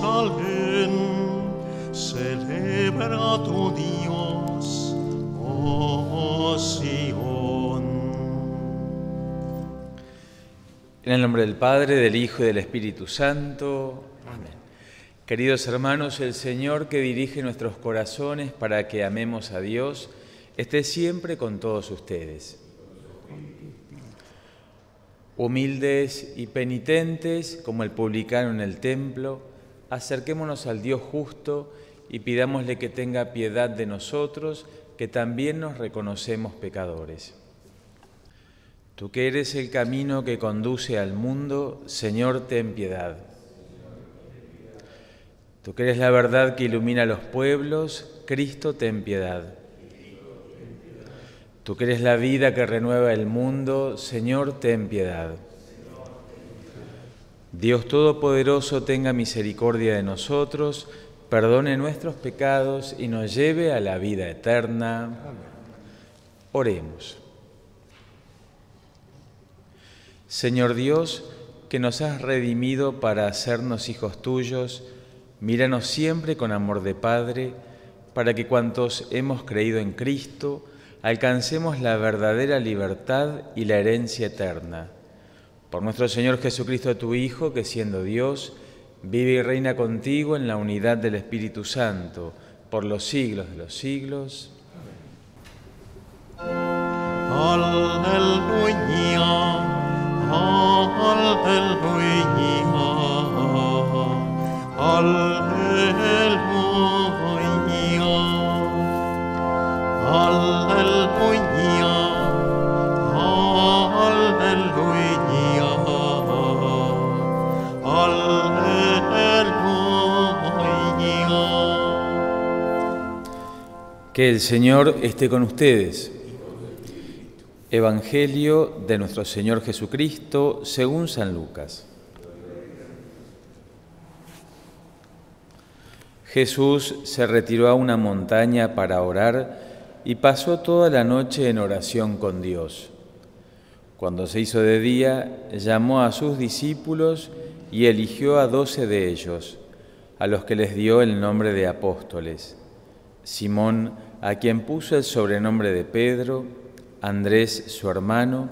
Jerusalén, celebra tu Dios, oh Sion. En el nombre del Padre, del Hijo y del Espíritu Santo. Amén. Queridos hermanos, el Señor que dirige nuestros corazones para que amemos a Dios, esté siempre con todos ustedes. Humildes y penitentes, como el publicano en el templo, acerquémonos al Dios justo y pidámosle que tenga piedad de nosotros, que también nos reconocemos pecadores. Tú que eres el camino que conduce al mundo, Señor, ten piedad. Tú que eres la verdad que ilumina los pueblos, Cristo, ten piedad. Tú que eres la vida que renueva el mundo, Señor, ten piedad. Dios Todopoderoso tenga misericordia de nosotros, perdone nuestros pecados y nos lleve a la vida eterna. Oremos. Señor Dios, que nos has redimido para hacernos hijos tuyos, míranos siempre con amor de Padre, para que cuantos hemos creído en Cristo, alcancemos la verdadera libertad y la herencia eterna. Por nuestro Señor Jesucristo, tu Hijo, que siendo Dios, vive y reina contigo en la unidad del Espíritu Santo, por los siglos de los siglos. Que el Señor esté con ustedes. Evangelio de nuestro Señor Jesucristo según San Lucas. Jesús se retiró a una montaña para orar y pasó toda la noche en oración con Dios. Cuando se hizo de día, llamó a sus discípulos y eligió a doce de ellos, a los que les dio el nombre de apóstoles. Simón, a quien puso el sobrenombre de Pedro, Andrés, su hermano,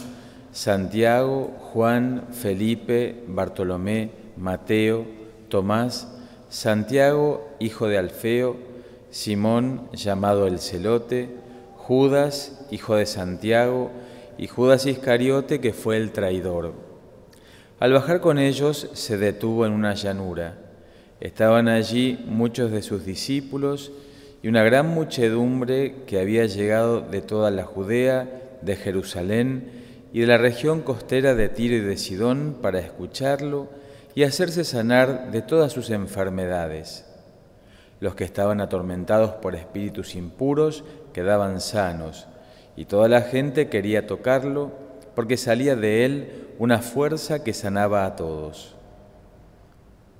Santiago, Juan, Felipe, Bartolomé, Mateo, Tomás, Santiago, hijo de Alfeo, Simón, llamado el celote, Judas, hijo de Santiago, y Judas Iscariote, que fue el traidor. Al bajar con ellos, se detuvo en una llanura. Estaban allí muchos de sus discípulos y una gran muchedumbre que había llegado de toda la Judea, de Jerusalén y de la región costera de Tiro y de Sidón para escucharlo y hacerse sanar de todas sus enfermedades. Los que estaban atormentados por espíritus impuros quedaban sanos, y toda la gente quería tocarlo porque salía de él una fuerza que sanaba a todos.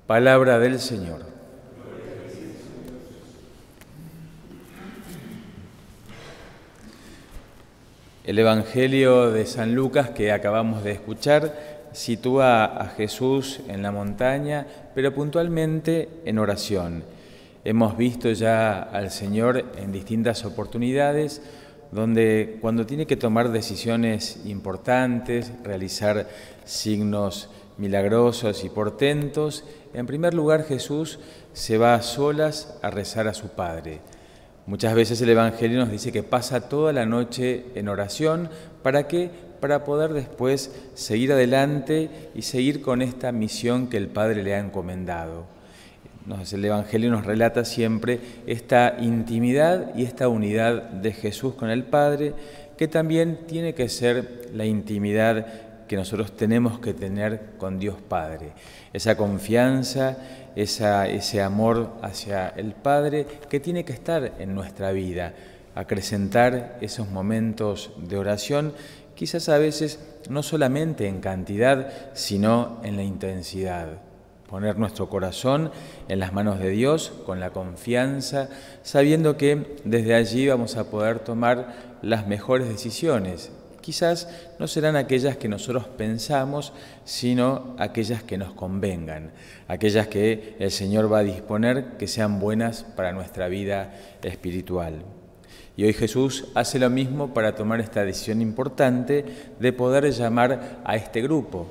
Palabra del Señor. El Evangelio de San Lucas que acabamos de escuchar sitúa a Jesús en la montaña, pero puntualmente en oración. Hemos visto ya al Señor en distintas oportunidades donde cuando tiene que tomar decisiones importantes, realizar signos milagrosos y portentos, en primer lugar Jesús se va a solas a rezar a su Padre. Muchas veces el Evangelio nos dice que pasa toda la noche en oración, ¿para qué? Para poder después seguir adelante y seguir con esta misión que el Padre le ha encomendado el Evangelio nos relata siempre esta intimidad y esta unidad de Jesús con el Padre, que también tiene que ser la intimidad que nosotros tenemos que tener con Dios Padre. Esa confianza, ese amor hacia el Padre que tiene que estar en nuestra vida, acrecentar esos momentos de oración, quizás a veces no solamente en cantidad, sino en la intensidad. Poner nuestro corazón en las manos de Dios con la confianza, sabiendo que desde allí vamos a poder tomar las mejores decisiones, quizás no serán aquellas que nosotros pensamos, sino aquellas que nos convengan, aquellas que el Señor va a disponer que sean buenas para nuestra vida espiritual. Y hoy Jesús hace lo mismo para tomar esta decisión importante de poder llamar a este grupo.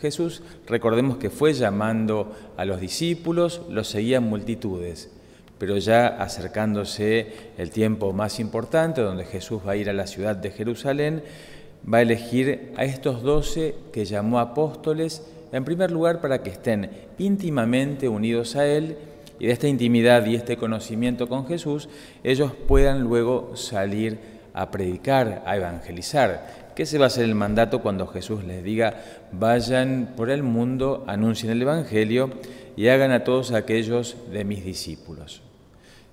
Jesús, recordemos que fue llamando a los discípulos, los seguían multitudes, pero ya acercándose el tiempo más importante, donde Jesús va a ir a la ciudad de Jerusalén, va a elegir a estos doce que llamó apóstoles, en primer lugar para que estén íntimamente unidos a Él y de esta intimidad y este conocimiento con Jesús, ellos puedan luego salir a predicar, a evangelizar, que ese va a ser el mandato cuando Jesús les diga, vayan por el mundo, anuncien el Evangelio y hagan a todos aquellos de mis discípulos.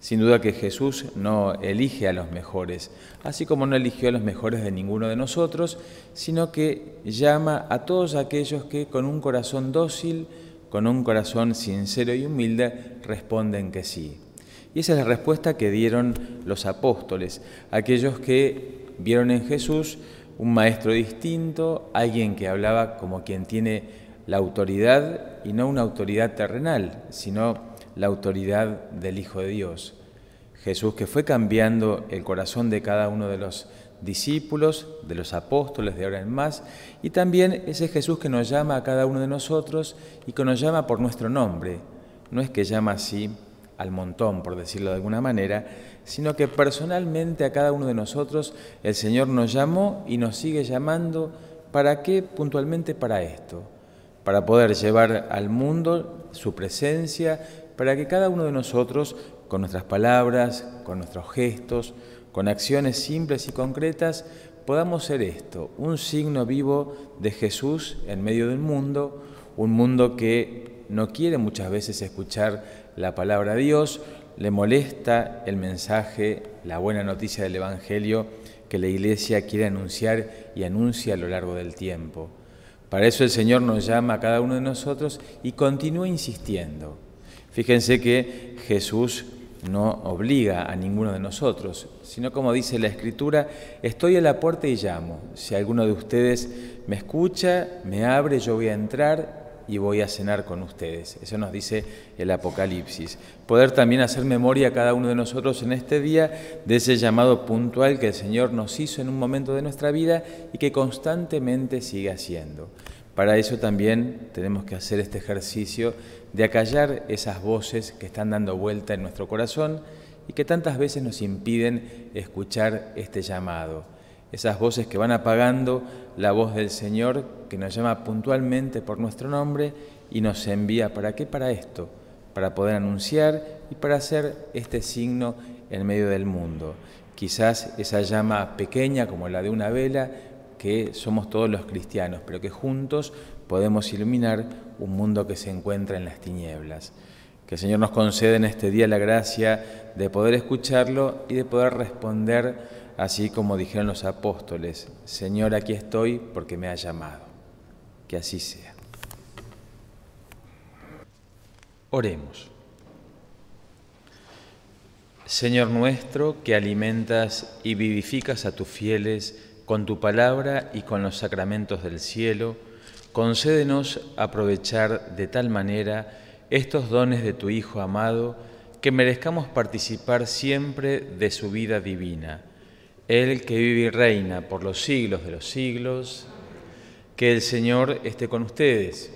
Sin duda que Jesús no elige a los mejores, así como no eligió a los mejores de ninguno de nosotros, sino que llama a todos aquellos que con un corazón dócil, con un corazón sincero y humilde, responden que sí. Y esa es la respuesta que dieron los apóstoles, aquellos que vieron en Jesús un maestro distinto, alguien que hablaba como quien tiene la autoridad, y no una autoridad terrenal, sino la autoridad del Hijo de Dios. Jesús que fue cambiando el corazón de cada uno de los discípulos, de los apóstoles de ahora en más, y también ese Jesús que nos llama a cada uno de nosotros y que nos llama por nuestro nombre. No es que llama así al montón, por decirlo de alguna manera, sino que personalmente a cada uno de nosotros el Señor nos llamó y nos sigue llamando. ¿Para qué? Puntualmente para esto, para poder llevar al mundo su presencia, para que cada uno de nosotros, con nuestras palabras, con nuestros gestos, con acciones simples y concretas, podamos ser esto, un signo vivo de Jesús en medio del mundo, un mundo que no quiere muchas veces escuchar la palabra de Dios, le molesta el mensaje, la buena noticia del Evangelio que la Iglesia quiere anunciar y anuncia a lo largo del tiempo. Para eso el Señor nos llama a cada uno de nosotros y continúa insistiendo. Fíjense que Jesús no obliga a ninguno de nosotros, sino como dice la Escritura, estoy a la puerta y llamo. Si alguno de ustedes me escucha, me abre, yo voy a entrar y voy a cenar con ustedes. Eso nos dice el Apocalipsis. Poder también hacer memoria a cada uno de nosotros en este día de ese llamado puntual que el Señor nos hizo en un momento de nuestra vida y que constantemente sigue haciendo. Para eso también tenemos que hacer este ejercicio de acallar esas voces que están dando vuelta en nuestro corazón y que tantas veces nos impiden escuchar este llamado. Esas voces que van apagando la voz del Señor que nos llama puntualmente por nuestro nombre y nos envía. ¿Para qué? Para esto, para poder anunciar y para hacer este signo en medio del mundo. Quizás esa llama pequeña como la de una vela, que somos todos los cristianos, pero que juntos podemos iluminar un mundo que se encuentra en las tinieblas. Que el Señor nos conceda en este día la gracia de poder escucharlo y de poder responder así como dijeron los apóstoles, Señor, aquí estoy porque me ha llamado. Que así sea. Oremos. Señor nuestro, que alimentas y vivificas a tus fieles con tu palabra y con los sacramentos del cielo, concédenos aprovechar de tal manera estos dones de tu Hijo amado, que merezcamos participar siempre de su vida divina. Él que vive y reina por los siglos de los siglos, que el Señor esté con ustedes,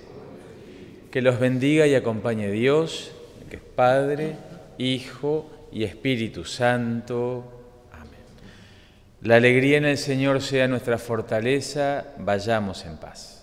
que los bendiga y acompañe Dios, que es Padre, Hijo y Espíritu Santo. La alegría en el Señor sea nuestra fortaleza, vayamos en paz.